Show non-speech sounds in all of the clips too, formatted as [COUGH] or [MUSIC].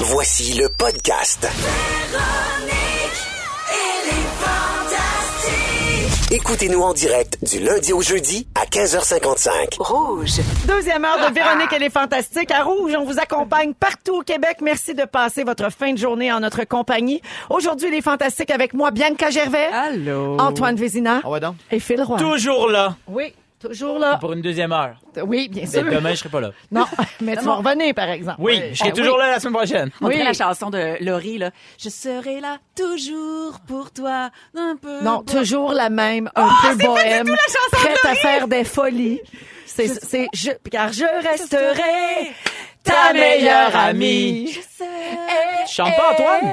Voici le podcast. Écoutez-nous en direct du lundi au jeudi à 15h55. Rouge. Deuxième heure de Véronique, elle est fantastique. À Rouge, on vous accompagne partout au Québec. Merci de passer votre fin de journée en notre compagnie. Aujourd'hui, il est fantastique avec moi, Bianca Gervais, Allô. Antoine Vézina Ah ouais donc. et Phil Roy. Toujours là. Oui, toujours là. Pour une deuxième heure. Oui, bien Mais sûr. demain, je serai pas là. [LAUGHS] Non, mais tu vas revenir, par exemple. Oui, je serai Ah, toujours oui. là la semaine prochaine. On Oui. la chanson de Laurie, là. Je serai là toujours pour toi. Un peu. Non, pour- toujours la même, un peu bohème, prête à faire des folies. C'est, c'est, je, car je resterai ta meilleure amie. Je. Je chante pas, Antoine?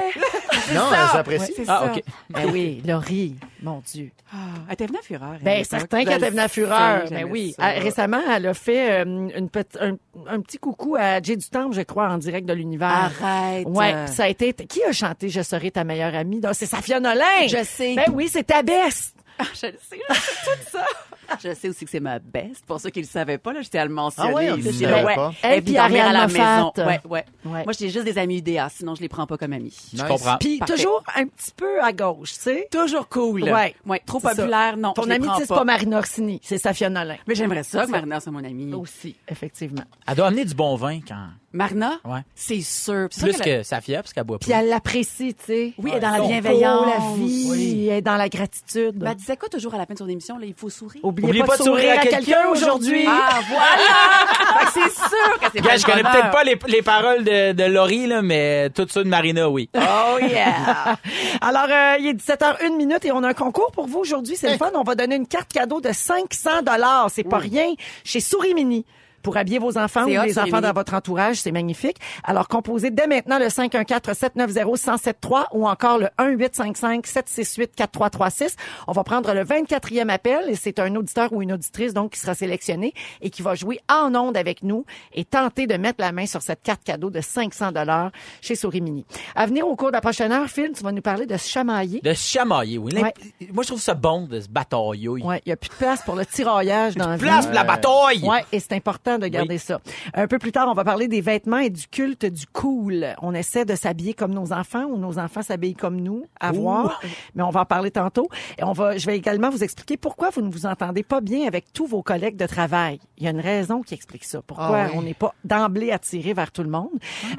Non, ça. j'apprécie. Ouais, Ah, ça. OK. Ben oui, Laurie, mon Dieu. Ah, elle était venue à Fureur. Ben certain qu'elle le était venue à sais, Fureur. Ben oui. ça. Ah, Récemment, elle a fait euh, une un, un petit coucou à Jay du Temple, je crois, en direct de l'univers. Arrête. Ouais, ça a été. Qui a chanté Je serai ta meilleure amie? Donc, C'est Safia Nolin. Je sais. Ben oui, c'est ta best. Ah, je le sais, je sais tout ça. [LAUGHS] Je sais aussi que c'est ma best. Pour ceux qui le savaient pas, là, j'étais à le mentionner. Ah ouais, on ici, le là. savait ouais. pas. Elle puis à la maison. Ouais, ouais. Ouais. Moi, j'ai juste des amis idéales, sinon je les prends pas comme amis. Nice. Je comprends. Puis toujours un petit peu à gauche, tu sais? Toujours cool. Ouais. Ouais, trop ça. populaire, non. Ton je les ami, prends tu sais, c'est pas Marina Orsini, c'est Safia Nolin. Mais j'aimerais ça que. Marina soit mon amie. Aussi, effectivement. Elle doit amener du bon vin quand. Marina? Ouais. C'est sûr. Plus qu'elle a- que Safia, parce qu'elle boit Puis elle l'apprécie, tu sais. Oui, elle est dans la bienveillance. la vie, elle est dans la gratitude. Ben, elle disait quoi toujours à la fin de son émission? Là, il faut sourire. Oubliez Oublie pas, de sourire à quelqu'un aujourd'hui. Ah, voilà! [LAUGHS] que c'est sûr que c'est pas je connais peut-être pas les, les paroles de, de Laurie, là, mais tout ça de Marina, oui. Oh yeah! [LAUGHS] Alors, euh, il est 17h01 minute et on a un concours pour vous aujourd'hui. C'est le fun. On va donner une carte cadeau de 500 dollars. C'est pas rien. Chez Souris Mini. Pour habiller vos enfants ou hot, les enfants dans votre entourage, c'est magnifique. Alors, composez dès maintenant le 514-790-1073 ou encore le 1855-768-4336. On va prendre le 24e appel et c'est un auditeur ou une auditrice donc qui sera sélectionné et qui va jouer en ondes avec nous et tenter de mettre la main sur cette carte cadeau de 500 dollars chez Souris Mini. À venir au cours de la prochaine heure, Phil, tu vas nous parler de se chamailler. De se chamailler, oui. Ouais. Moi, je trouve ça bon de se batailler. Ouais, il y a plus de place pour le tiraillage dans la vie. Place pour la bataille! Ouais, et c'est important de garder ça. Un peu plus tard, on va parler des vêtements et du culte du cool. On essaie de s'habiller comme nos enfants ou nos enfants s'habillent comme nous, à voir. Mais on va en parler tantôt. Et on va, je vais également vous expliquer pourquoi vous ne vous entendez pas bien avec tous vos collègues de travail. Il y a une raison qui explique ça. Pourquoi Ah oui. on n'est pas d'emblée attiré vers tout le monde.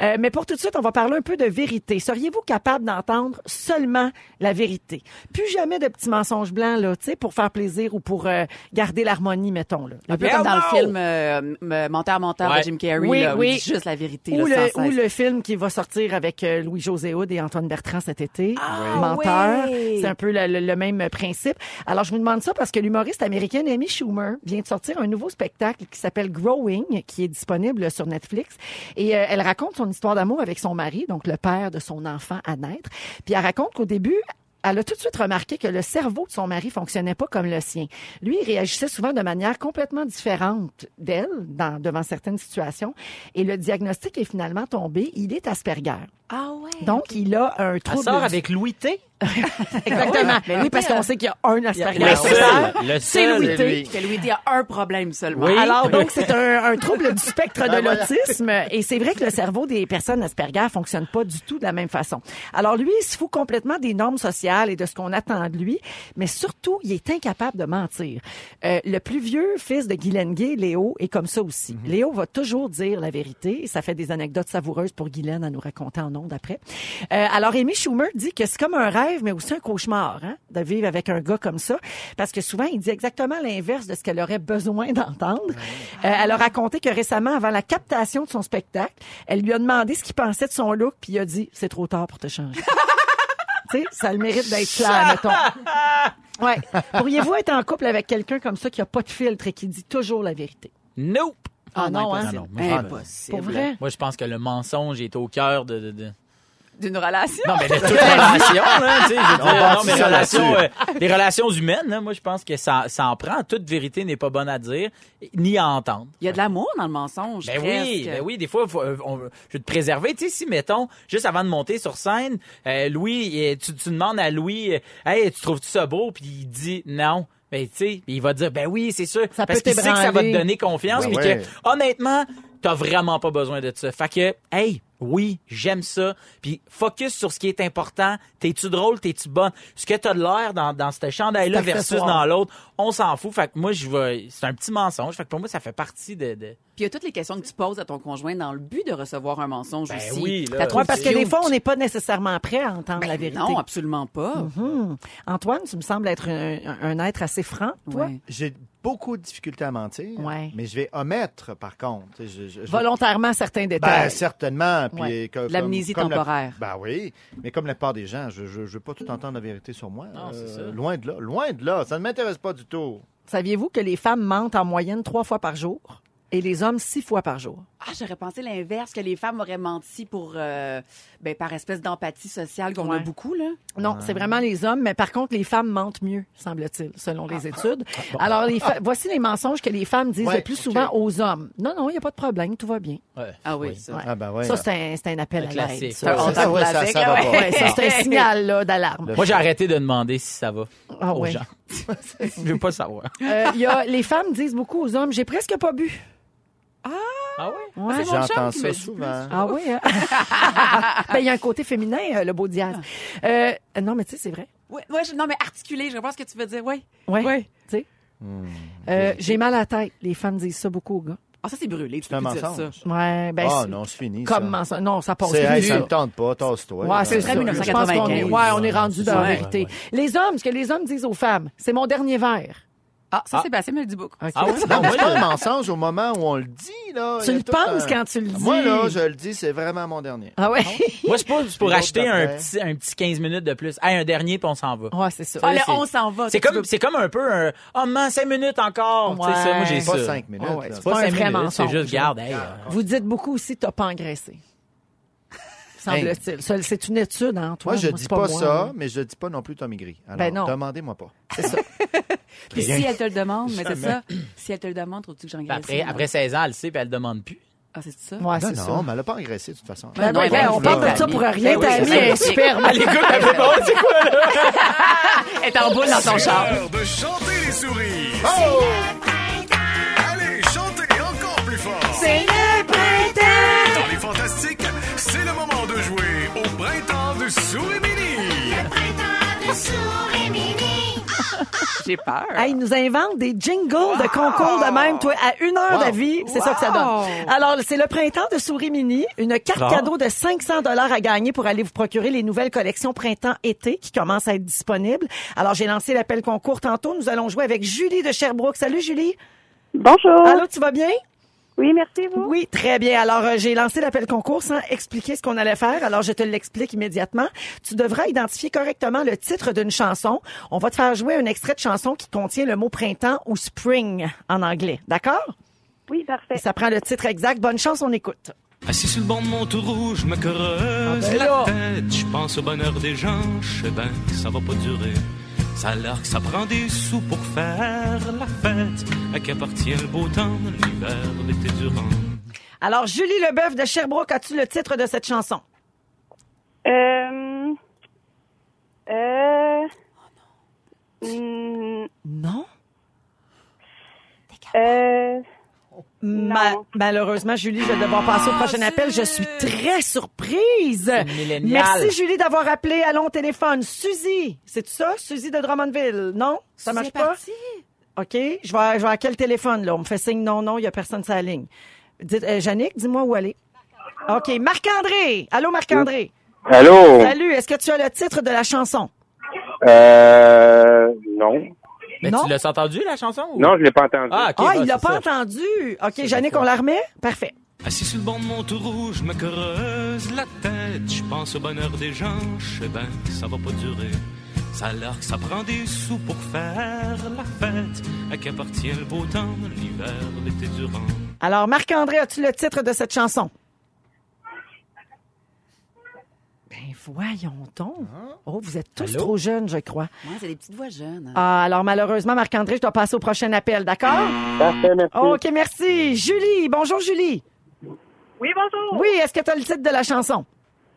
Euh, mais pour tout de suite, on va parler un peu de vérité. Seriez-vous capable d'entendre seulement la vérité? Plus jamais de petits mensonges blancs, là, tu sais, pour faire plaisir ou pour euh, garder l'harmonie, mettons, là. Un peu comme dans le film euh, Menteur, menteur Ouais. de Jim Carrey, Oui, là, où oui. il dit juste la vérité. Ou là, le, ou le film qui va sortir avec euh, Louis-José Hood et Antoine Bertrand cet été, Ah, Menteur. ouais. C'est un peu le, le- le même principe. Alors, je vous demande ça parce que l'humoriste américaine Amy Schumer vient de sortir un nouveau spectacle qui s'appelle Growing, qui est disponible sur Netflix. Et euh, elle raconte son histoire d'amour avec son mari, donc le père de son enfant à naître. Puis elle raconte qu'au début, elle a tout de suite remarqué que le cerveau de son mari fonctionnait pas comme le sien. Lui, il réagissait souvent de manière complètement différente d'elle dans, devant certaines situations. Et le diagnostic est finalement tombé. Il est Asperger. Ah ouais. Donc, il a un Elle trouble. sort avec Louis T? [LAUGHS] Exactement. Mais oui, parce qu'on sait qu'il y a un Asperger. Le sur seul. Terre. Le C'est. Louis T. lui. Que Louis dit a un problème seulement. Oui. Alors, donc, c'est un, un trouble du spectre de [LAUGHS] Ben l'autisme. Et c'est vrai que le cerveau des personnes Asperger fonctionne pas du tout de la même façon. Alors, lui, il se fout complètement des normes sociales et de ce qu'on attend de lui. Mais surtout, il est incapable de mentir. Euh, le plus vieux fils de Guylaine Gay, Léo, est comme ça aussi. Léo va toujours dire la vérité. Et ça fait des anecdotes savoureuses pour Guylaine à nous raconter en ondes après. Euh, alors, Amy Schumer dit que c'est comme un rêve, mais aussi un cauchemar, hein, de vivre avec un gars comme ça. Parce que souvent, il dit exactement l'inverse de ce qu'elle aurait besoin d'entendre. Euh, elle a raconté que récemment, avant la captation de son spectacle, elle lui a demandé ce qu'il pensait de son look, puis il a dit, c'est trop tard pour te changer. tu sais, ça a le mérite d'être clair, mettons. Ouais. Pourriez-vous être en couple avec quelqu'un comme ça qui a pas de filtre et qui dit toujours la vérité? Nope. Ah non, hein? Non, je- Impossible. Pour vrai? Moi, je pense que le mensonge est au cœur de... de, de- D'une relation. Non, mais de [LAUGHS] toute relation, là, tu sais, je veux dire, non, mais relations, là-dessus. euh, les relations humaines, là, moi, je pense que ça, ça en prend. Toute vérité n'est pas bonne à dire, ni à entendre. Il y a de l'amour dans le mensonge. Ben oui, ben oui, des fois, faut, euh, on- je veux te préserver. Tu sais, si, mettons, juste avant de monter sur scène, euh, Louis, euh, tu, tu demandes à Louis, euh, hey, tu trouves-tu ça beau? Puis il dit non. Ben, tu sais, il va dire, ben oui, c'est sûr. Ça parce qu'il sait que ça va te donner confiance. Oui, Puis ouais. que, honnêtement, t'as vraiment pas besoin de ça. Fait que, hey, Oui, j'aime ça. Puis focus sur ce qui est important. T'es-tu drôle, t'es-tu bonne? Ce que t'as de l'air dans, dans cette chandail-là versus dans l'autre, on s'en fout. Fait que moi, je vais. C'est un petit mensonge. Fait que pour moi, ça fait partie de. de... Puis il y a toutes les questions que tu poses à ton conjoint dans le but de recevoir un mensonge Ben aussi. oui, là. Trouvé parce que des fois, on n'est pas nécessairement prêt à entendre Ben la vérité. Non, absolument pas. Hmm. Antoine, tu me sembles être un, être assez franc, toi. Ouais. J'ai beaucoup de difficultés à mentir, Ouais. mais je vais omettre, par contre. Je- je- je- Volontairement, certains Ben, détails. certainement. Ouais. L'amnésie la- temporaire. Ben oui, mais comme la part des gens, je ne veux pas tout entendre la vérité sur moi. Non, c'est ça. Loin de là, loin de là. Ça ne m'intéresse pas du tout. Saviez-vous que les femmes mentent en moyenne trois fois par jour et les hommes six fois par jour? Ah, j'aurais pensé l'inverse, que les femmes auraient menti pour, euh, ben, par espèce d'empathie sociale qu'on Ouais. a beaucoup, là. Non, c'est vraiment les hommes, mais par contre, les femmes mentent mieux, semble-t-il, selon les études. Alors, les fa- voici les mensonges que les femmes disent Ouais, le plus souvent aux hommes. Non, non, il n'y a pas de problème, tout va bien. Ouais. Ah oui, ça. Ouais. Ah ben oui. Ça, c'est un, c'est un appel Un à classique. l'aide. C'est ça. un Ça, c'est un signal là, d'alarme. Moi, j'ai arrêté de demander si ça va Ah aux ouais. gens. [LAUGHS] je veux pas savoir. Euh, y a, les femmes disent beaucoup aux hommes, j'ai presque pas bu. Ah oui? Ouais? C'est mon chum J'entends qui me ça souvent. Ah oui, hein? [LAUGHS] Ben, il y a un côté féminin, euh, le beau diaz. Euh, non, mais tu sais, c'est vrai. Ouais, je- non, mais articulé, je comprends ce que tu veux dire, oui. Ouais. Ouais. Tu sais. Euh, J'ai mal à la tête. Les femmes disent ça beaucoup aux gars. Ah, ça, c'est brûlé, tu C'est un dire mensonge. ça. Ouais, ben, Ah non, c'est fini. comme ça. mensonge. Non, ça passe C'est, hey, ça me tente pas, tasse-toi. Ouais, c'est très ça. Je 1995. pense qu'on est, ouais, on est rendu dans la Ouais. vérité. Les hommes, ce que les hommes disent aux femmes, c'est mon dernier verre. Ah, ça, Ah. Sébastien me le dit beaucoup. Ah oui? [LAUGHS] Non, mais c'est pas un mensonge au moment où on le dit, là. Il Tu y a le tout penses un- quand tu le dis. Moi, là, je le dis, c'est vraiment mon dernier. Ah ouais? Moi, c'est pas c'est pour acheter un petit, un petit 15 minutes de plus. Hey, un dernier, puis on s'en va. Ouais, c'est ça. Ah, le c'est- on s'en va. C'est comme, veux- c'est comme un peu un, oh man, 5 minutes encore. Tu sais, ça, moi, j'ai ça. Pas cinq minutes. Ah ouais, là. c'est Pas pas un cinq vrai minutes, c'est mensonge. juste, garde, hey, euh, Vous dites beaucoup aussi t'as pas engraissé. Semble-t-il. Ça, C'est une étude, hein, Antoine? Moi, je Moi, dis c'est pas, moi, ça, là. mais je dis pas non plus Tommy Gris. Alors, Ben non. demandez-moi pas. C'est ça. [LAUGHS] Puis si elle te le demande, mais c'est ça. Si elle te le demande, trouves-tu que j'engraisse? après, après 16 ans, elle le sait, puis elle demande plus. Ah, c'est ça? Ouais, Non, non, ça. mais elle a pas engraissé, de toute façon. Ben, non, ben, ben, va on le parle de ça pour rien. Ben oui, Ta c'est amie est superbe. Elle écoute, elle fait bon, c'est quoi, là? [LAUGHS] Elle est en boule dans ton char. L'heure de chanter les souris. Oh! Allez, chantez encore plus fort. C'est le printemps! Dans les fantastiques, c'est le moment de jouer au printemps de Souris Mini. [LAUGHS] J'ai peur. Hey, ils nous inventent des jingles de concours de même, toi, à une heure Wow. d'avis. C'est ça que ça donne. Alors, c'est le printemps de Souris Mini, une carte cadeau de 500 dollars à gagner pour aller vous procurer les nouvelles collections printemps-été qui commencent à être disponibles. Alors, j'ai lancé l'appel concours tantôt. Nous allons jouer avec Julie de Sherbrooke. Salut, Julie. Bonjour. Allô, tu vas bien? Oui, merci vous. Oui, très bien. Alors, euh, j'ai lancé l'appel concours sans expliquer ce qu'on allait faire. Alors, je te l'explique immédiatement. Tu devras identifier correctement le titre d'une chanson. On va te faire jouer un extrait de chanson qui contient le mot printemps ou spring en anglais. D'accord? Oui, parfait. Ça prend le titre exact. Bonne chance, on écoute. Assis sur le banc de mon tout rouge, me creuse Ah ben la tête. Je pense au bonheur des gens, je sais bien que ça va pas durer. Ça a l'air que ça prend des sous pour faire la fête. À qui appartient le beau temps, l'hiver, l'été durant. Alors, Julie Leboeuf de Sherbrooke, as-tu le titre de cette chanson? Euh... Euh... hmm, Non? Euh... Ma- malheureusement, Julie, je vais devoir passer au prochain appel. Je suis très surprise. Merci, Julie, d'avoir appelé. Allons au téléphone. Suzy, c'est ça? Suzy de Drummondville? Non? Ça marche pas? parti. OK. Je vais, je vais à quel téléphone, là? On me fait signe non, non, il y a personne sur la ligne. Dites, euh, Yannick, dis-moi où aller. OK. Marc-André. Allô, Marc-André. Allô? Salut. Est-ce que tu as le titre de la chanson? Euh, non. Mais Non. tu l'as entendu, la chanson? ou- Non, je l'ai pas entendu. Ah, ok. ah, bah, il l'a pas ça. entendu. OK, Yannick, on la remet? Parfait. Assis sur le banc de mon tout rouge, me creuse la tête. Je pense au bonheur des gens, je sais bien que ça va pas durer. Ça a l'air que ça prend des sous pour faire la fête. À qui appartient le beau temps, l'hiver, l'été durant? Alors, Marc-André, as-tu le titre de cette chanson? Ben, voyons donc. Oh, vous êtes tous Allô? trop jeunes, je crois. Ouais, c'est des petites voix jeunes. Ah, alors, malheureusement, Marc-André, je dois passer au prochain appel, d'accord? Parfait, merci. OK, merci. Julie, bonjour, Julie. Oui, bonjour. Oui, est-ce que tu as le titre de la chanson?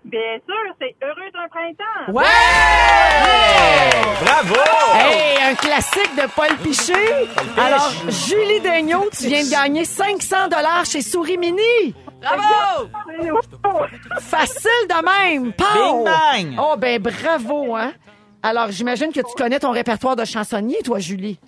Bien sûr, c'est Heureux d'un printemps. Ouais! Bravo! Hey, un classique de Paul Piché. Alors, Julie Daigneault, tu viens de gagner 500 dollars chez Souris Mini. Bravo! Facile de même. Pow! Bing bang! Oh, ben bravo, hein? Alors, j'imagine que tu connais ton répertoire de chansonnier, toi, Julie.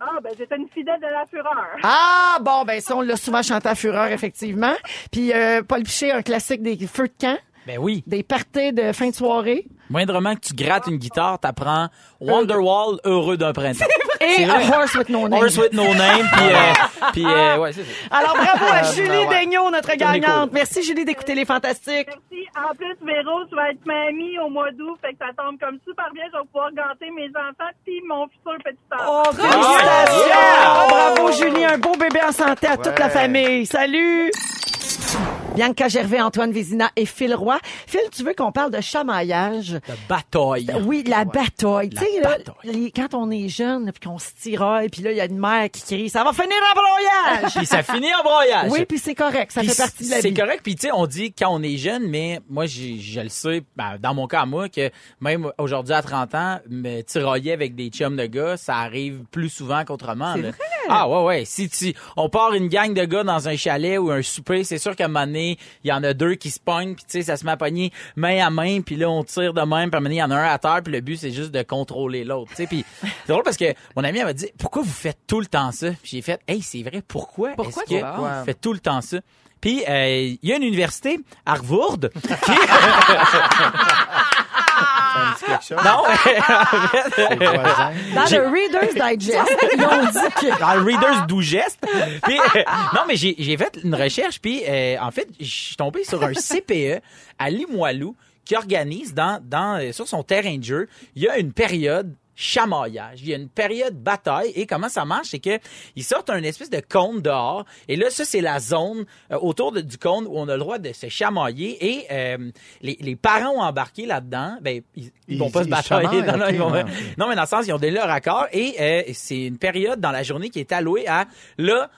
Ah, ben, j'étais une fidèle de la fureur. Ah, bon, ben ça, on l'a souvent chanté à Fureur, effectivement. Puis, euh, Paul Piché, un classique des feux de camp, Ben oui. des parties de fin de soirée. Moindrement que tu grattes une guitare, t'apprends Wonderwall, heureux d'un printemps. Et A. Horse with No Name. Horse with no name, puis euh, puis euh, ouais, c'est ça. Alors, bravo à Julie ouais. Daigneault, notre gagnante. cool. Merci, Julie, d'écouter Les Fantastiques. Merci. En plus, Véro, tu vas être mamie au mois d'août, fait que ça tombe comme super bien. Je vais pouvoir gâter mes enfants puis mon futur petit Oh, enfant. félicitations! yeah! Oh, bravo, Julie. Un beau bébé en santé à toute la famille. Salut! Bianca Gervais, Antoine Vézina et Phil Roy. Phil, tu veux qu'on parle de chamaillage? De bataille. Oui, la bataille. Tu La sais, là, bataille. les- quand on est jeune, puis qu'on se tiraille, puis là, il y a une mère qui crie « Ça va finir en broyage! Puis ça finit en broyage. » Oui, puis c'est correct. Ça fait partie de la C'est vie. correct. Puis tu sais, on dit quand on est jeune, mais moi, je le sais, ben, dans mon cas à moi, que même aujourd'hui à 30 ans, me tirailler avec des chums de gars, ça arrive plus souvent qu'autrement. Ah ouais, ouais. Si tu, on part une gang de gars dans un chalet ou un souper, c'est sûr qu'à un moment donné, il y en a deux qui se pognent, puis tu sais, ça se met à pogner main à main, puis là, on tire de même, puis il y en a un à terre, puis le but, c'est juste de contrôler l'autre. Tu sais, puis c'est drôle parce que mon ami elle m'a dit, pourquoi vous faites tout le temps ça? Puis j'ai fait, hey, c'est vrai, pourquoi? Pourquoi est-ce que vous faites tout le temps ça? Puis euh, il y a une université, Harvard, qui... [LAUGHS] [LAUGHS] Ça me dit quelque chose? non. Dans le Reader's Digest, [LAUGHS] ils ont dit que... dans le Reader's Digest. Puis, euh, non, mais j'ai j'ai fait une recherche, puis euh, en fait, je suis tombé sur un CPE à Limoilou qui organise dans, dans euh, sur son terrain de jeu, il y a une période chamaillage. Il y a une période bataille et comment ça marche, c'est que ils sortent un espèce de cône dehors et là ça c'est la zone euh, autour de- du cône où on a le droit de se chamailler et euh, les, les parents ont embarqué là-dedans. Ben ils, ils vont pas se batailler. Non, non, ils vont- ouais. [LAUGHS] non, mais dans le sens, ils ont donné leur accord et euh, c'est une période dans la journée qui est allouée à là.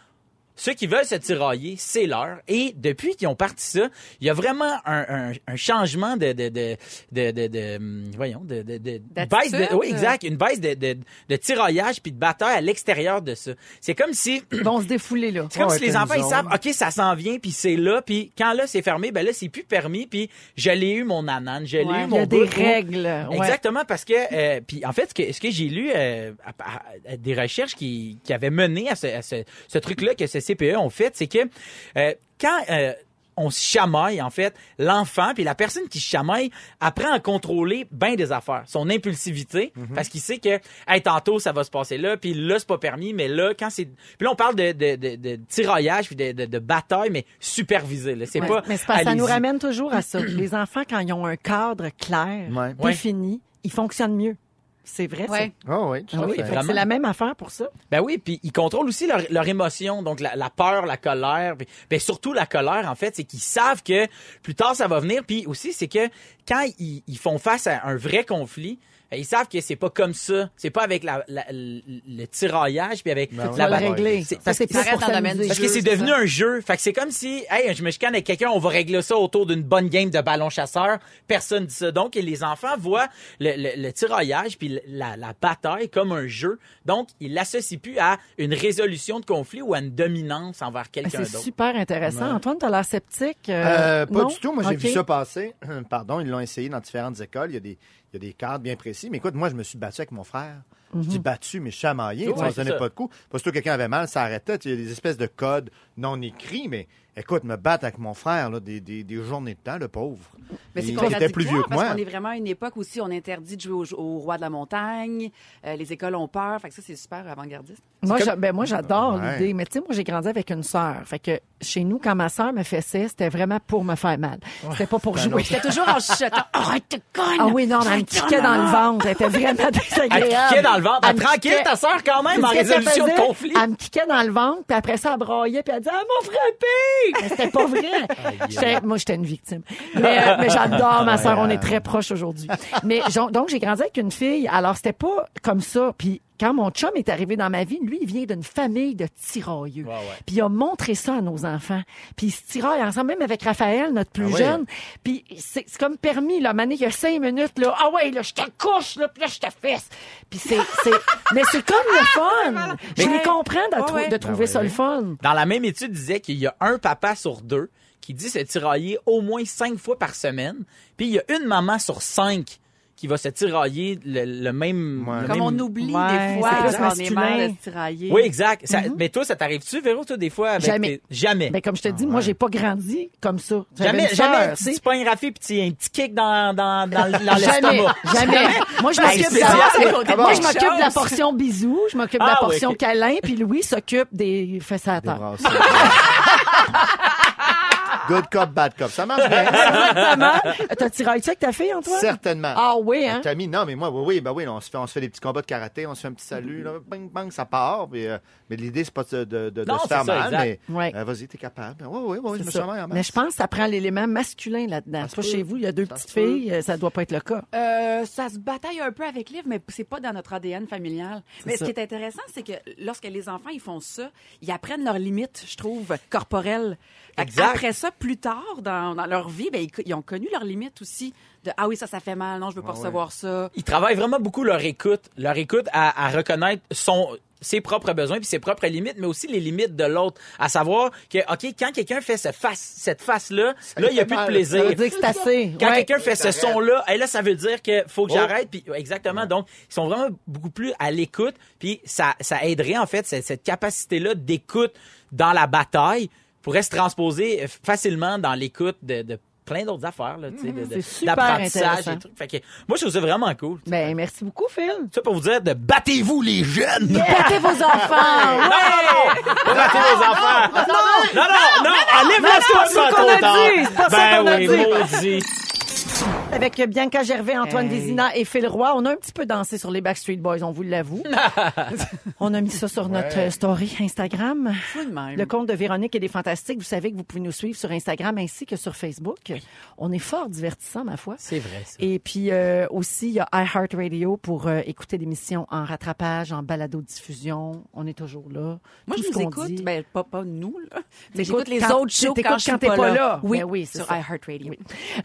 Ceux qui veulent se tirailler, c'est l'heure. Et depuis qu'ils ont parti ça, il y a vraiment un, un, un changement de de de de, de, de, hum, voyons de de, de baisse de oui exact une baisse de, de de tiraillage puis de bataille à l'extérieur de ça. C'est comme si vont se défouler, là. [CLEARS THROAT] c'est comme Ouais, si les enfants ils savent ok ça s'en vient puis c'est là puis quand là c'est fermé ben là c'est plus permis puis je l'ai eu mon anane je l'ai Ouais. eu Il mon y a des bout. règles. ouais. Exactement, parce que, euh, puis en fait, ce que, ce que j'ai lu, euh, à- à- à des recherches qui, qui avaient mené à ce, à ce, ce truc-là que ce CPE ont fait, c'est que euh, quand euh, on se chamaille, en fait, l'enfant, puis la personne qui se chamaille apprend à contrôler bien des affaires, son impulsivité, parce qu'il sait que, hey, tantôt, ça va se passer là, puis là, c'est pas permis, mais là, quand c'est... Puis là, on parle de, de, de, de tiraillage, puis de, de, de bataille, mais supervisé, là. C'est Ouais. pas... Mais ça nous ramène toujours à ça. Les enfants, quand ils ont un cadre clair, Ouais. défini, ils fonctionnent mieux. C'est vrai, Ouais. Oh, oui, tout ça. à Ah oui, Vraiment. c'est la même affaire pour ça. Ben oui, puis ils contrôlent aussi leur, leur émotion, donc la, la peur, la colère, puis ben surtout la colère en fait, c'est qu'ils savent que plus tard ça va venir, puis aussi c'est que quand ils, ils font face à un vrai conflit, ils savent que c'est pas comme ça, c'est pas avec la, la- le, tiraillage puis avec Ben la On va le bataille. régler. C'est- Ça, parce c'est que- ça pour le domaine parce que jeu, c'est c'est devenu ça. un jeu. Fait que c'est comme si, hey, je me chicane avec quelqu'un, on va régler ça autour d'une bonne game de ballon chasseur. Personne dit ça. Donc, et les enfants voient le, le, le tiraillage puis la, la bataille comme un jeu. Donc, ils l'associent plus à une résolution de conflit ou à une dominance envers Ah, quelqu'un C'est d'autre. super intéressant. Antoine, t'as l'air sceptique. euh, Euh, pas non? du tout. Moi, j'ai vu ça passer. [CLEARS THROAT] Pardon, ils l'ont essayé dans différentes écoles. Il y a des, il y a des cadres bien précis. Mais écoute, moi, je me suis battu avec mon frère. Je Mhm. dis battu, mais chamaillé. Sais, on se c'est donnait ça. pas de coups. Parce que quelqu'un avait mal, ça arrêtait. Il y a des espèces de codes non écrits. Mais écoute, me battre avec mon frère, là, des, des, des journées de temps, le pauvre. Mais c'est Il contradictoire était plus vieux que parce moi. qu'on est vraiment à une époque aussi on interdit de jouer au, au roi de la montagne, euh, les écoles ont peur, fait que ça c'est super avant-gardiste. Moi, comme- ben, moi, j'adore Ouais. l'idée. Mais tu sais, moi, j'ai grandi avec une sœur. Fait que chez nous, quand ma sœur me fessait, c'était vraiment pour me faire mal. C'était pas pour jouer. C'était toujours en chuchotant arrête de conne. Ah oui, non, mais elle me piquait dans le ventre. Elle était vraiment désagréable. Elle piquait dans le ventre. Elle me tranquille, ta sœur, quand même, en résolution de conflit. Elle me piquait dans le ventre, puis après ça, elle braillait, puis elle disait « Elle m'a frappé! » Mais c'était pas vrai. J'étais- Moi, j'étais une victime. Mais, euh, mais j'adore ma sœur. On est très proches aujourd'hui. Mais donc, j'ai grandi avec une fille. Alors, c'était pas comme ça. Puis quand mon chum est arrivé dans ma vie, lui, il vient d'une famille de tirailleux. Puis il a montré ça à nos enfants. Puis ils se tiraillent ensemble, même avec Raphaël, notre plus Ah jeune. Puis c'est c'est comme permis, là, Mané, il y a cinq minutes, là. Ah ouais, là, je te couche, là, puis là, je te fesse. Puis c'est, c'est, [LAUGHS] mais c'est comme le fun. Je les comprends de, Ouais, trou- ouais. de trouver Ben ça le fun. Dans la même étude, disait qu'il y a un papa sur deux qui dit se tirailler au moins cinq fois par semaine. Puis il y a une maman sur cinq qui va se tirailler le, le même... Ouais. le Comme même- on oublie Ouais, des fois, c'est plus genre, on est masculin. mal de se tirailler. Oui, exact. Ça- Mais toi, ça t'arrive-tu, Véro, toi, des fois? Avec Jamais. tes- Jamais. Ben, comme je te dis, moi, j'ai pas grandi comme ça. Jamais, jamais. tu sais. Tu pognes Rafi puis tu un petit kick dans, dans, dans, dans [LAUGHS] Jamais, l'estomac. jamais. Moi, je m'occupe de, spécial. la- moi, je Quelque m'occupe de la portion bisous, je m'occupe de la Ah, oui, portion câlin, puis Louis s'occupe des fesses à terre. [LAUGHS] Good cop, bad cop. Ça marche bien. [LAUGHS] Exactement. T'as tiré ça avec ta fille, Antoine? Certainement. Ah oui, hein? Camille, non, mais moi, oui, oui, ben oui, on se fait, on se fait des petits combats de karaté, on se fait un petit salut, là, bang, bang, ça part. puis, euh, mais l'idée, c'est pas de, de, de Non, se faire c'est ça, mal, exact. mais Ouais. euh, vas-y, t'es capable. Oui, oui, oui, je me C'est sens en Mais je pense que ça prend l'élément masculin là-dedans. Peut. chez vous, il y a deux Ça petites filles, ça doit pas être le cas. Euh, ça se bataille un peu avec Liv, mais c'est pas dans notre ADN familial. Mais ça. ce qui est intéressant, c'est que lorsque les enfants ils font ça, ils apprennent leurs limites, je trouve, corporelles. Exact. Après ça, plus tard dans, dans leur vie, ben, ils, ils ont connu leurs limites aussi. De ah oui, ça, ça fait mal. Non, je veux pas Ah ouais. recevoir ça. Ils travaillent vraiment beaucoup leur écoute, leur écoute à, à reconnaître son ses propres besoins puis ses propres limites, mais aussi les limites de l'autre. À savoir que, OK, quand quelqu'un fait ce face, cette face-là, là, il n'y a plus de plaisir. Ça veut dire que c'est assez. Quand Ouais. quelqu'un fait ce son-là, hey, là, ça veut dire que faut que Oh. j'arrête. Puis exactement. Donc, ils sont vraiment beaucoup plus à l'écoute. Puis ça, ça aiderait en fait cette, cette capacité-là d'écoute dans la bataille pourrait se transposer facilement dans l'écoute de, de plein d'autres affaires, là, de- C'est d'apprentissage et trucs. Fait que moi, je trouve ça vraiment cool. Ben, merci beaucoup, Phil. Ça pour vous dire de battez-vous les jeunes. Battez vos enfants! Non, non, non! Pas battez vos enfants! Non, non, non! Ben a oui, dit. maudit! Avec Bianca Gervais, Antoine Hey. Vézina et Phil Roy, on a un petit peu dansé sur les Backstreet Boys, on vous l'avoue. [LAUGHS] on a mis ça sur notre euh, story Instagram. Même. Le compte de Véronique et des Fantastiques, vous savez que vous pouvez nous suivre sur Instagram ainsi que sur Facebook. On est fort divertissant, ma foi. C'est vrai, ça. Et puis euh, aussi, il y a iHeartRadio pour euh, écouter l'émission en rattrapage, en balado-diffusion. On est toujours là. Moi, Tout je qu'on écoute, dit- ben, pas, pas nous, là. Mais T'écoutes j'écoute les quand- autres shows quand je suis quand t'es pas, pas là. Oui, Ben oui, sur iHeartRadio.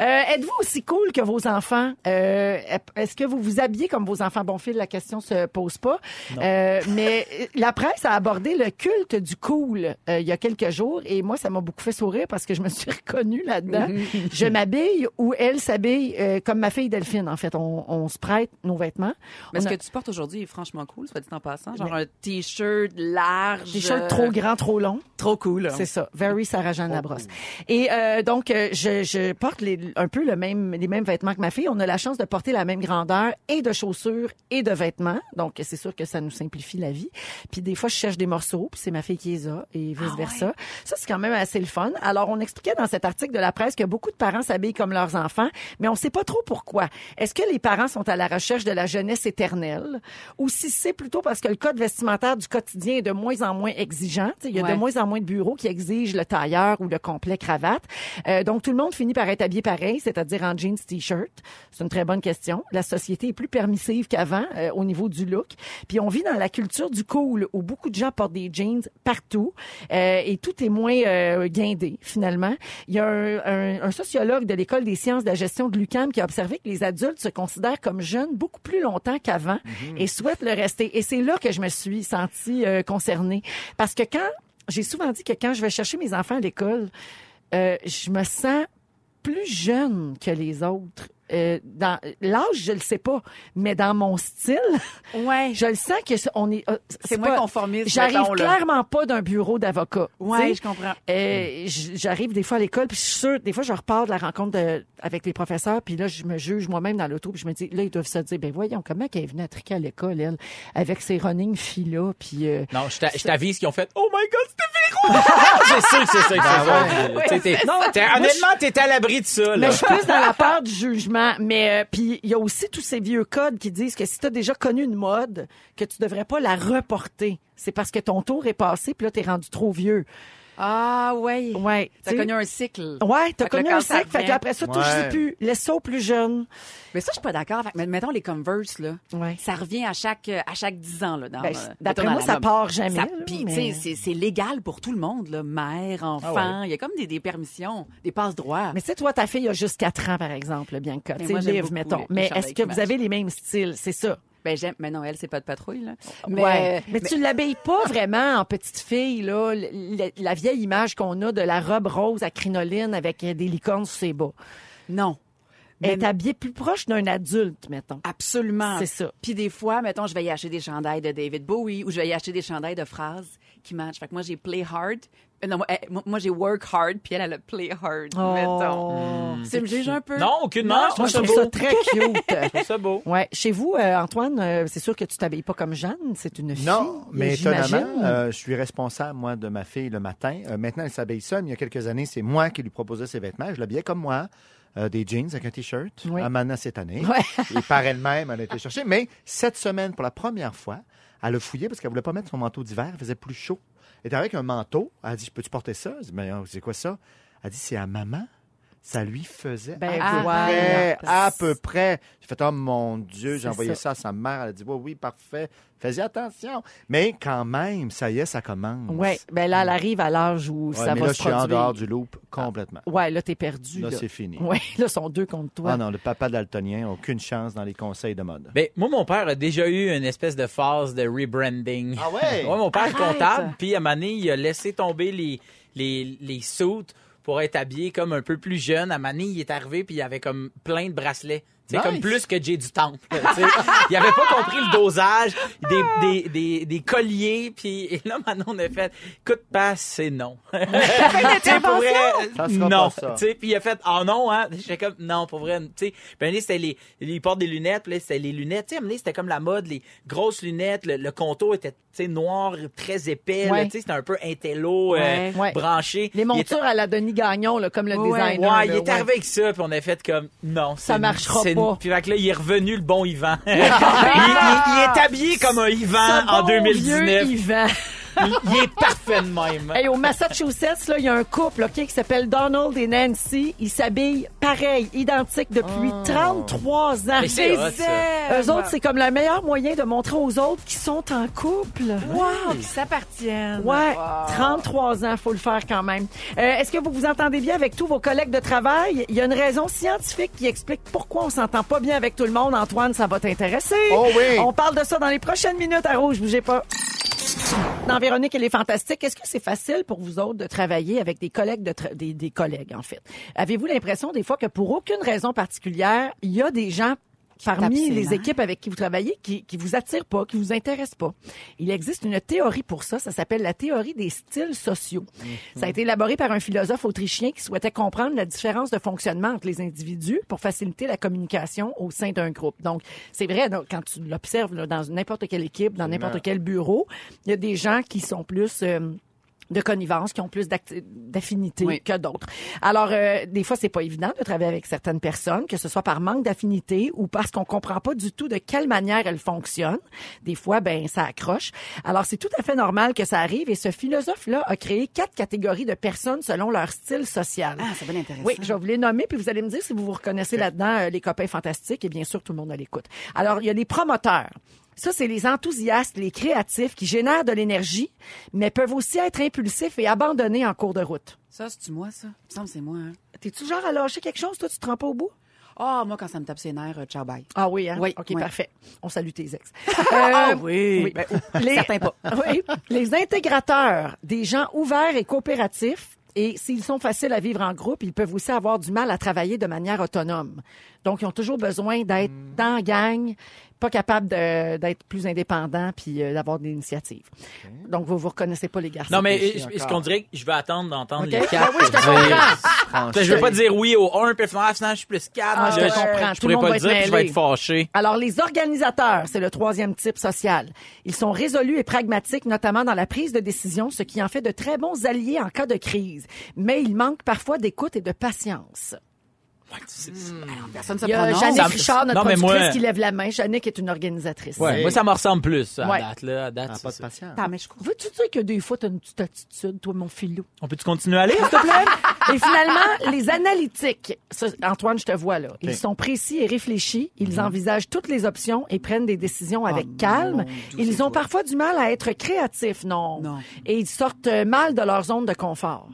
Euh, Êtes-vous aussi cool que vos enfants? Euh, Est-ce que vous vous habillez comme vos enfants? Bon, fil, la question se pose pas. Euh, [LAUGHS] mais euh, la presse a abordé le culte du cool euh, il y a quelques jours et moi, ça m'a beaucoup fait sourire parce que je me suis [LAUGHS] reconnue là-dedans. je m'habille ou elle s'habille comme ma fille Delphine. En fait, on, on se prête nos vêtements. Mais ce a- que tu portes aujourd'hui est franchement cool, soit dit en passant. Genre un t-shirt large. T-shirt trop grand, trop long. Trop cool. C'est ça, very Sarah-Jeanne Labrosse. Et donc, je, je porte les, un peu le même, les mêmes vêtements que ma fille. On a la chance de porter la même grandeur et de chaussures et de vêtements. Donc, c'est sûr que ça nous simplifie la vie. Puis des fois, je cherche des morceaux, puis c'est ma fille qui les a et vice-versa. Ça, c'est quand même assez le fun. Alors, on expliquait dans cet article de la presse que beaucoup de parents s'habillent comme leurs enfants, mais on sait pas trop pourquoi. Est-ce que les parents sont à la recherche de la jeunesse éternelle? Ou si c'est plutôt parce que le code vestimentaire du quotidien est de moins en moins exigeant? Il y a Ouais. de moins en moins de bureaux qui exigent le tailleur ou le complet cravate. Euh, donc, tout le monde finit par être habillé pareil, c'est-à-dire en jeans, t-shirt. C'est une très bonne question. La société est plus permissive qu'avant euh, au niveau du look. Puis, on vit dans la culture du cool où beaucoup de gens portent des jeans partout euh, et tout est moins euh, guindé, finalement. Il y a un, un- un sociologue de l'École des sciences de la gestion de l'UQAM qui a observé que les adultes se considèrent comme jeunes beaucoup plus longtemps qu'avant et souhaitent le rester. Et c'est là que je me suis sentie euh, concernée. Parce que quand j'ai souvent dit que quand je vais chercher mes enfants à l'école, euh, je me sens plus jeune que les autres. Euh, dans l'âge, je le sais pas, mais dans mon style, Ouais. [LAUGHS] je le sens que c'est- on est. euh, C'est moins pas- conformiste, J'arrive là. clairement pas d'un bureau d'avocat. Ouais, Tu sais, je comprends. euh, J'arrive des fois à l'école, puis je suis sûre, des fois, je repars de la rencontre de- avec les professeurs, puis là, je me juge moi-même dans l'auto, puis je me dis, là, ils doivent se dire, ben voyons, comment qu'elle est venue à triquer à l'école, elle, avec ses running filles-là, puis... euh, Non, je t'a- je t'avise qu'ils ont fait Oh my God, c'était Véro! [LAUGHS] je sais que c'est ça que c'est ça. Tu sais, t'es- Non, moi, Honnêtement, t'es à l'abri de ça. Là. Mais je suis plus dans la peur du jugement. Mais euh, puis il y a aussi tous ces vieux codes qui disent que si tu as déjà connu une mode, que tu devrais pas la reporter. C'est parce que ton tour est passé, puis là, t'es rendu trop vieux. Ah, ouais. Ouais. T'as tu sais. connu un cycle. Ouais, t'as que connu un cycle, fait qu'après ça, touche Ouais. plus. Laisse ça aux plus jeunes. Mais ça, je suis pas d'accord. Fait que, mais Mettons les Converse, là. Ouais. Ça revient à chaque, à chaque 10 ans, là. dans, Ben, euh, d'après moi, ça part jamais, Ça- là, Puis, mais- tu sais, c'est- c'est légal pour tout le monde, là. Mère, enfant. Il y a comme des, des permissions, des passe-droits. Mais tu sais, toi, ta fille a juste 4 ans, par exemple, Bianca. Mais Tu sais, moi, j'aime Liv, beaucoup mettons. les- Mais est-ce que vous avez les mêmes styles? C'est ça. Ben, j'aime. Mais non, elle, c'est pas de patrouille, là. Mais, Mais, mais, tu l'habilles pas vraiment en petite fille, là. La vieille image qu'on a de la robe rose à crinoline avec euh, des licornes sur ses bas. non. Elle Mais est habillée plus proche d'un adulte, mettons. Absolument. C'est ça. Puis des fois, mettons, je vais y acheter des chandails de David Bowie ou je vais y acheter des chandails de phrases qui matchent. Fait que moi, j'ai play hard. Euh, Non, moi, eh, moi, j'ai work hard, puis elle, elle a play hard, Oh. mettons. Tu me juges un peu? Non, aucunement. Non, je Moi, trouve je ça trouve beau. ça très cute. [LAUGHS] Je trouve ça beau. Ouais. Chez vous, euh, Antoine, euh, c'est sûr que tu t'habilles pas comme Jeanne. C'est une fille. Non, mais étonnamment, euh, je suis responsable, moi, de ma fille le matin. Euh, maintenant, elle s'habille seule. mais Il y a quelques années, c'est moi qui lui proposais ses vêtements. Je l'habillais comme moi. euh, des jeans avec un T-shirt. Oui. À maintenant cette année. Ouais. Et par elle-même, elle a été chercher. Mais cette semaine, pour la première fois, elle a fouillé parce qu'elle voulait pas mettre son manteau d'hiver. Il faisait plus chaud. Elle était avec un manteau. Elle a dit, peux-tu porter ça? Je dis, mais c'est quoi ça? Elle a dit, c'est à maman. Ça lui faisait Ben, à peu voilà. près. À peu près. J'ai fait, oh mon Dieu, j'ai envoyé ça. ça. à sa mère. Elle a dit, oui, oui, parfait. Fais-y attention. Mais quand même, ça y est, ça commence. Ouais. Ben là, elle arrive à l'âge où Ouais, ça mais va là, se je suis en produire. dehors du loop complètement. Ouais, là, t'es perdu. Là, Là, c'est fini. [LAUGHS] Ouais, là, sont deux contre toi. Ah non, le papa daltonien, aucune chance dans les conseils de mode. Ben, moi, mon père a déjà eu une espèce de phase de rebranding. Ah ouais? [LAUGHS] Ouais, mon père est comptable, puis à un moment donné, il a laissé tomber les, les, les suits pour être habillé comme un peu plus jeune. À donné, il est arrivé, puis il avait comme plein de bracelets. C'est Nice. comme plus que Jay du Temple. tu sais. il avait pas compris le dosage des, des, des, des colliers. Puis et là, maintenant, on a fait, écoute, pas, c'est non. [LAUGHS] Pour vrai, Ça sera non. pas ça. Tu sais, puis il a fait, ah non, hein. J'étais comme, non, pour vrai, tu sais. Puis c'était les, ils portent des lunettes, puis là, c'était les lunettes. Tu sais, c'était comme la mode, les grosses lunettes, le, le contour était, tu sais, noir, très épais, là, Ouais. tu sais, c'était un peu intello, euh, Ouais. Branché. Les Il montures à la Denis Gagnon, là, comme le Ouais, designer. Ouais, il est arrivé avec ça, puis on a fait comme non, Ça marchera c'est- pas. Puis là, il est revenu le bon Yvan. [LAUGHS] il, il- il est habillé comme un Yvan Ce en bon 2019. vieux Yvan. Il, il est parfait de même. Hey, au Massachusetts, là, il y a un couple ok, qui s'appelle Donald et Nancy. Ils s'habillent pareil, identiques depuis 33 ans. Mais c'est hot, ça. Eux autres, c'est comme le meilleur moyen de montrer aux autres qu'ils sont en couple. Wow, qui s'appartiennent. Ouais, Wow. 33 ans, faut le faire quand même. Euh, Est-ce que vous vous entendez bien avec tous vos collègues de travail? Il y a une raison scientifique qui explique pourquoi on s'entend pas bien avec tout le monde. Antoine, ça va t'intéresser. Oh oui! On parle de ça dans les prochaines minutes à Rouge, bougez pas. Dans Véronique, elle est fantastique. Est-ce que c'est facile pour vous autres de travailler avec des collègues, de des, des collègues, en fait? Avez-vous l'impression des fois que pour aucune raison particulière, il y a des gens parmi les équipes avec qui vous travaillez qui, qui vous attirent pas, qui vous intéressent pas? Il existe une théorie pour ça. Ça s'appelle la théorie des styles sociaux. Ça a été élaboré par un philosophe autrichien qui souhaitait comprendre la différence de fonctionnement entre les individus pour faciliter la communication au sein d'un groupe. Donc, c'est vrai, donc, quand tu l'observes dans n'importe quelle équipe, dans n'importe quel bureau, il y a des gens qui sont plus... euh, de connivence, qui ont plus d'affinité Oui. que d'autres. Alors, euh, des fois, c'est pas évident de travailler avec certaines personnes, que ce soit par manque d'affinité ou parce qu'on comprend pas du tout de quelle manière elles fonctionnent. Des fois, ben, ça accroche. Alors, c'est tout à fait normal que ça arrive et ce philosophe-là a créé quatre catégories de personnes selon leur style social. Ah, c'est bien intéressant. Oui, je vais vous les nommer, puis vous allez me dire si vous vous reconnaissez là-dedans, euh, les copains fantastiques, et bien sûr, tout le monde à l'écoute. Alors, il y a les promoteurs. Ça, c'est les enthousiastes, les créatifs qui génèrent de l'énergie, mais peuvent aussi être impulsifs et abandonnés en cours de route. Ça, c'est-tu moi, ça? Il me semble que c'est moi, hein? T'es-tu genre à lâcher quelque chose, toi, tu te rends pas au bout? Ah, moi, quand ça me tape ses nerfs, euh, ciao, bye. Ah oui, hein? Oui, OK, oui. parfait. On salue tes ex. [LAUGHS] Ah Euh, oui. Ben, [LAUGHS] les, certains pas. [LAUGHS] oui, les intégrateurs, des gens ouverts et coopératifs, et s'ils sont faciles à vivre en groupe, ils peuvent aussi avoir du mal à travailler de manière autonome. Donc, ils ont toujours besoin d'être dans la gang, pas capables de- d'être plus indépendants puis euh, d'avoir des initiatives. Donc, vous vous reconnaissez pas les garçons. Non, mais ce qu'on dirait que je vais attendre d'entendre les Ben quatre. oui, je te comprends. [LAUGHS] Je veux pas dire oui au 1, puis finalement, finalement, je suis plus 4. Ah, je te comprends. Je Tout pourrais monde pas le dire, puis je vais être fâché. Alors, les organisateurs, c'est le troisième type social. Ils sont résolus et pragmatiques, notamment dans la prise de décision, ce qui en fait de très bons alliés en cas de crise. Mais ils manquent parfois d'écoute et de patience. Personne se Il y a prononce. Jannick Richard, notre Non, mais productrice, moi- qui lève la main. Jannick est une organisatrice. Ouais, Moi, ça me ressemble plus, à Ouais. date, là. À date, Ah, c'est pas de ça. patience. Attends, mais je crois. Veux-tu dire que des fois, t'as une petite attitude, toi, mon filou? On peut-tu continuer à aller? S'il te plaît? [LAUGHS] Et finalement, les analytiques. Ça, Antoine, je te vois là. Ils sont précis et réfléchis. Ils envisagent toutes les options et prennent des décisions avec calme. Ils ont parfois du mal à être créatifs, non? Non. Et ils sortent euh, mal de leur zone de confort.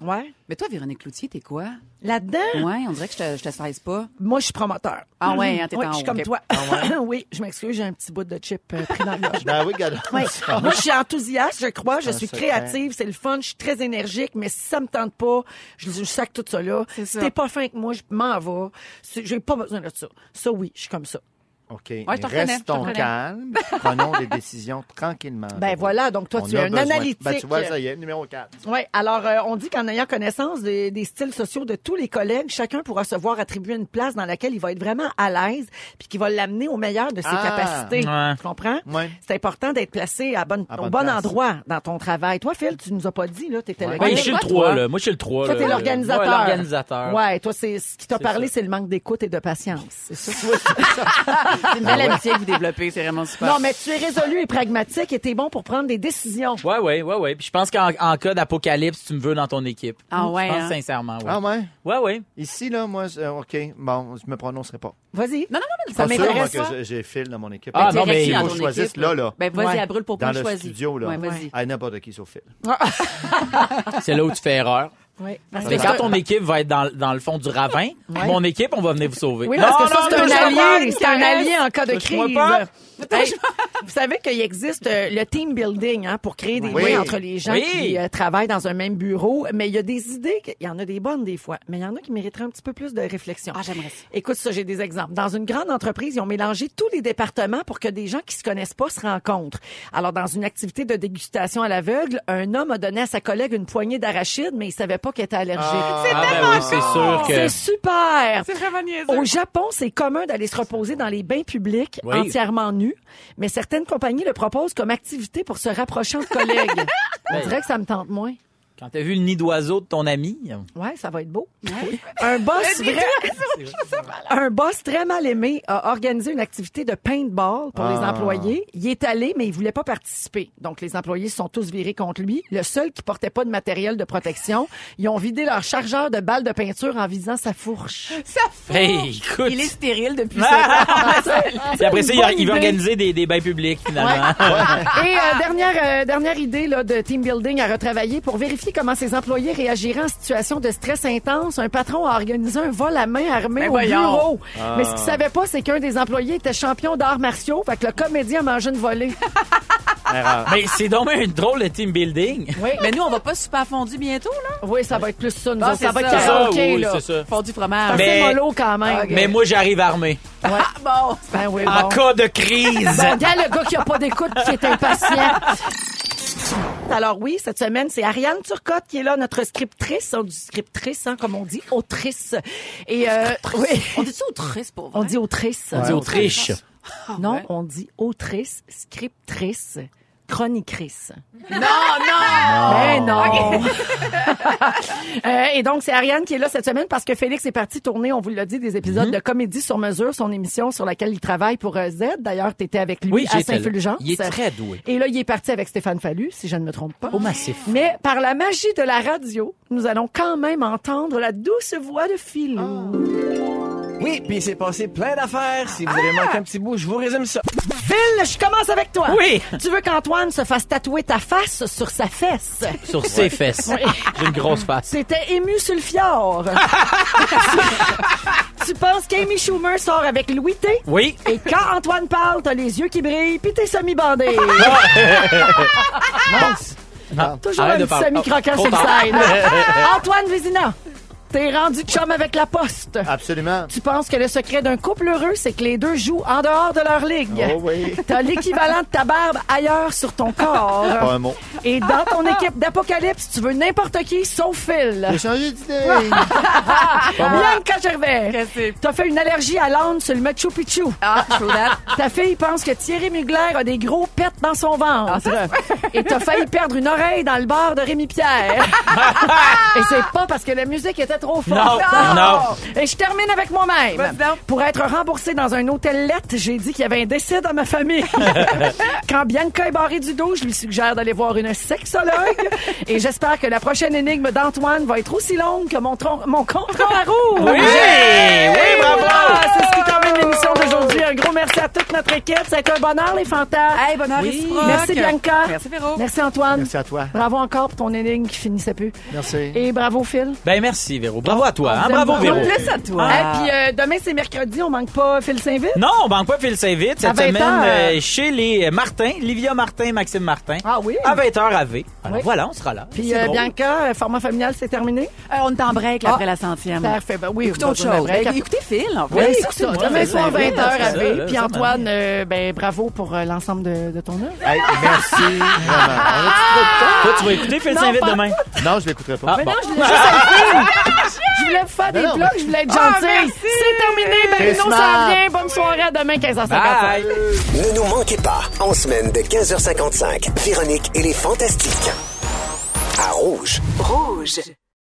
Ouais. Mais toi, Véronique Cloutier, t'es quoi? Là-dedans, Ouais, on dirait que je te, je te saisis pas. moi, je suis promoteur. Ah ouais, hein, t'es en je suis comme toi. [LAUGHS] oui, je m'excuse, j'ai un petit bout de chip euh, pris dans le gorge. [LAUGHS] Ben oui, gars. Ouais. [LAUGHS] Moi, je suis enthousiaste, je crois. Je Un suis créative, c'est le fun, je suis très énergique, mais si ça me tente pas, je, je sac tout ça là. C'est Si t'es pas fin avec moi, je m'en vais. J'ai pas besoin de ça. Ça, oui, je suis comme ça. OK. mais te restons calmes. [LAUGHS] Prenons des décisions tranquillement. Ben voilà, donc toi, On tu es un besoin. analytique. Ben, tu vois, ça y est, numéro 4. Oui, alors euh, on dit qu'en ayant connaissance des, des styles sociaux de tous les collègues, chacun pourra se voir attribuer une place dans laquelle il va être vraiment à l'aise, puis qui va l'amener au meilleur de ses Ah, capacités. ouais. Tu comprends? Ouais. C'est important d'être placé à bonne, À au bon place. endroit dans ton travail. Toi, Phil, tu nous as pas dit, là, t'étais le Oui, gars. je suis le Toi, 3, toi? là. Moi, je suis le 3. Toi, t'es l'organisateur. Ouais, l'organisateur. Ouais, toi, c'est ce qui t'a parlé, c'est le manque d'écoute et de patience. C'est ça? [LAUGHS] C'est une belle amitié que vous développez, c'est vraiment super. non, mais tu es résolu et pragmatique et t'es bon pour prendre des décisions. Ouais, ouais, ouais, ouais. Puis je pense qu'en en cas d'apocalypse, tu me veux dans ton équipe. Ah ouais, Je pense hein? sincèrement, ouais. Ah ouais? Ouais, ouais. Ici, là, moi, c'est- OK, bon, je me prononcerai pas. Vas-y. Non, non, non, mais Ça Pas sûr, moi, m'intéresse que pas. j'ai- j'ai Phil dans mon équipe. Ah, non, mais il faut que je choisisse là, là. Ben, vas-y, Ouais. à brûle pour Dans le choisis. studio, là. Ouais, vas-y. Ah, n'importe qui sauf Phil. [LAUGHS] C'est là où tu fais erreur. Oui. Parce que quand ton équipe va être dans, dans le fond du ravin, [LAUGHS] mon équipe, on va venir vous sauver. Oui, parce que ça, c'est un allié, pas, c'est un allié en cas de crise. pas. Hey, vous savez qu'il existe euh, le team building hein, pour créer des Oui. liens entre les gens Oui. qui euh, travaillent dans un même bureau, mais il y a des idées, il y en a des bonnes des fois, mais il y en a qui mériteraient un petit peu plus de réflexion. Ah, j'aimerais ça. Écoute ça, j'ai des exemples. Dans une grande entreprise, ils ont mélangé tous les départements pour que des gens qui se connaissent pas se rencontrent. Alors, dans une activité de dégustation à l'aveugle, un homme a donné à sa collègue une poignée d'arachides, mais il savait pas qu'elle était allergique. Ah, ben oui, c'est sûr que... C'est super! C'est vraiment niaiseux. Au Japon, c'est commun d'aller se reposer dans les bains publics Oui. entièrement nus, mais certaines compagnies le proposent comme activité pour se rapprocher de collègues. [LAUGHS] On dirait que ça me tente moins. Quand t'as vu le nid d'oiseau de ton ami, Ouais, ça va être beau. Un boss [LAUGHS] vrai- un boss très mal aimé a organisé une activité de paintball pour les Ah. employés. Il est allé, mais il voulait pas participer. Donc, les employés se sont tous virés contre lui. Le seul qui portait pas de matériel de protection, ils ont vidé leur chargeur de balles de peinture en visant sa fourche. Hey, écoute. Il est stérile depuis Ah! ça. Puis après ça, il, il veut idée. organiser des, des bains publics, finalement. Et euh, dernière euh, dernière idée là, de team building à retravailler pour vérifier comment ses employés réagiraient en situation de stress intense. Un patron a organisé un vol à main armée Ben au voyons. bureau. Mais ce qu'il savait pas, c'est qu'un des employés était champion d'arts martiaux. Fait que le comédien a mangé une volée. [LAUGHS] Erreur. Mais c'est donc un drôle de team building. Oui, Mais nous, on va pas super fondu bientôt, là? oui, ça va être plus ça. Nous Ah, autres. ça va être karaoké, oui, là. c'est ça. Fondu C'est fromage. Mais- mollo quand même. Mais moi, j'arrive armé. Bon, Ben oui, En bon. cas de crise. Bon, gars, le gars qui a pas d'écoute, qui est impatient. Alors oui, cette semaine, c'est Ariane Turcotte qui est là, notre scriptrice, on dit scriptrice, hein, comme on dit, autrice. Et euh, oui, on dit ça autrice pour vrai? on dit autrice. On dit Autriche. Non, ouais. on dit autrice, scriptrice, chronicrice. Non, non! Mais non. [LAUGHS] Euh, et donc c'est Ariane qui est là cette semaine parce que Félix est parti tourner, on vous l'a dit, des épisodes de comédie sur mesure, son émission sur laquelle il travaille pour euh, Z. D'ailleurs, tu étais avec lui Oui, à. Saint-Fulgence. Il est très doué. Et là, il est parti avec Stéphane Fallu, si je ne me trompe pas. Au massif. Mais par la magie de la radio, nous allons quand même entendre la douce voix de Philou. Oui, puis il s'est passé plein d'affaires. Si vous avez manqué un petit bout, je vous résume ça. Phil, je commence avec toi. Oui. Tu veux qu'Antoine se fasse tatouer ta face sur sa fesse? Sur ses fesses. J'ai une grosse face. C'était ému sur le fjord. [LAUGHS] tu, tu penses qu'Amy Schumer sort avec Louis T? Oui. Et quand Antoine parle, t'as les yeux qui brillent, puis t'es semi-bandé. [LAUGHS] [LAUGHS] Non, Toujours arrête un de petit parler. semi-croquant sur le side. Antoine Vézina, t'es rendu chum avec la poste. Absolument. Tu penses que le secret d'un couple heureux, c'est que les deux jouent en dehors de leur ligue. Oh oui. [LAUGHS] T'as l'équivalent de ta barbe ailleurs sur ton corps. Pas un mot. Et dans ton équipe d'Apocalypse, tu veux n'importe qui sauf Phil. J'ai changé d'idée. [LAUGHS] Bianca Gervais. Qu'est-ce que c'est? T'as fait une allergie à l'âne sur le Machu Picchu. Ah, true that. Ta fille pense que Thierry Mugler a des gros pets dans son ventre. Et t'as failli perdre une oreille dans le bar de Rémi Pierre. [LAUGHS] Et c'est pas parce que la musique était trop forte. Non, non. Et je termine avec moi-même. Pour être remboursé dans un hôtel lettre, j'ai dit qu'il y avait un décès dans ma famille. [LAUGHS] Quand Bianca est barrée du dos, je lui suggère d'aller voir une sexologue. Et j'espère que la prochaine énigme d'Antoine va être aussi longue que mon, mon compte à roue. Oui! Notre équipe. Ça a été un bonheur, les fantasmes. Hey, bonheur Oui. réciproque. Merci, Bianca. Merci, Véro. Merci, Antoine. Merci à toi. Bravo encore pour ton énigme qui finissait plus. Merci. Et bravo, Phil. Ben merci, Véro. Bravo à toi. Hein? Bravo. Véro. Plus à toi. Et puis euh, demain, c'est mercredi. On manque pas Phil Saint-Vite? Non, on manque pas Phil Saint-Vite cette 20 semaine heures. euh, chez les Martin, Livia Martin, Maxime Martin. Ah oui. À 20h à V. Alors Oui. voilà, on sera là. Puis C'est euh. Bianca, format familial, c'est terminé? Euh, on est en break Ah. après la centième. Parfait. Ben oui, Écoutez autre chose. Ben, Écoutez Phil, en fait. Oui, Ouais, c'est écoute, ça. moi, Demain soir, 20h Saint-Vite, à c'est V. Puis Antoine, euh, ben bravo pour euh, l'ensemble de, de ton œuvre. Hey, merci. Vraiment. On a-tu trop de temps? Toi, tu vas écouter Phil Non, Saint-Vite pas- demain. Non, je l'écouterai pas. Ah, Mais non, je voulais juste [LAUGHS] être fine. Je voulais vous faire des Ben non, blogs, je voulais être Ah, gentille. merci. c'est terminé. Marino T'es s'en smart. vient. Bonne soirée à demain, 15h55. Bye. Ne nous manquez pas, en semaine de 15h55, Véronique et les Fantastiques. À Rouge. Rouge.